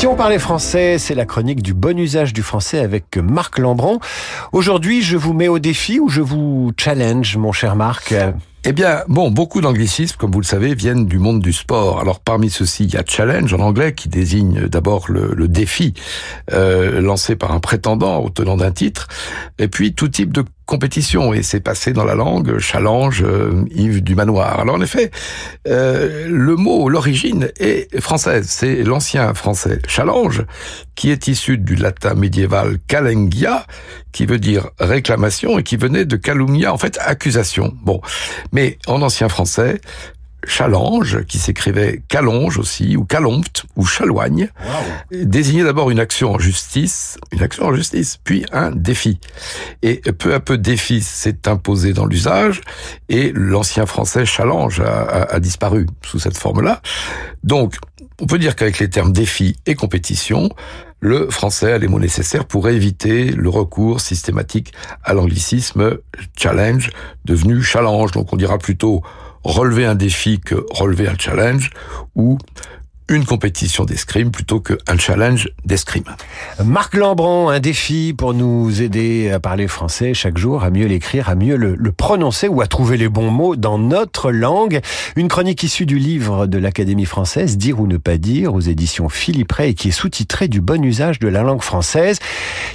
Si on parlait français, c'est la chronique du bon usage du français avec Marc Lambron. Aujourd'hui, je vous mets au défi ou je vous challenge, mon cher Marc? Eh bien, bon, beaucoup d'anglicismes, comme vous le savez, viennent du monde du sport. Alors, parmi ceux-ci, il y a challenge en anglais, qui désigne d'abord le, défi euh, lancé par un prétendant au tenant d'un titre, et puis tout type de compétition et c'est passé dans la langue challenge euh, Yves du Manoir. Alors en effet, euh, le mot, l'origine est française, c'est l'ancien français challenge qui est issu du latin médiéval calengia qui veut dire réclamation et qui venait de calumnia en fait accusation. Bon, mais en ancien français, challenge, qui s'écrivait calonge aussi, ou calompte, ou chaloigne, désignait d'abord une action en justice, une action en justice, puis un défi. Et peu à peu, défi s'est imposé dans l'usage, et l'ancien français challenge a, disparu sous cette forme-là. Donc, on peut dire qu'avec les termes défi et compétition, le français a les mots nécessaires pour éviter le recours systématique à l'anglicisme challenge, devenu challenge. Donc on dira plutôt relever un défi que relever un challenge, ou une compétition d'escrime plutôt qu'un challenge d'escrime. Marc Lambron, un défi pour nous aider à parler français chaque jour, à mieux l'écrire, à mieux le, prononcer ou à trouver les bons mots dans notre langue. Une chronique issue du livre de l'Académie française, Dire ou ne pas dire, aux éditions Philippe Ray, qui est sous-titré du bon usage de la langue française.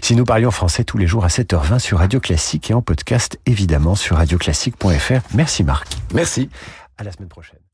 Si nous parlions français tous les jours à 7h20 sur Radio Classique et en podcast évidemment sur radioclassique.fr. Merci Marc. Merci. À la semaine prochaine.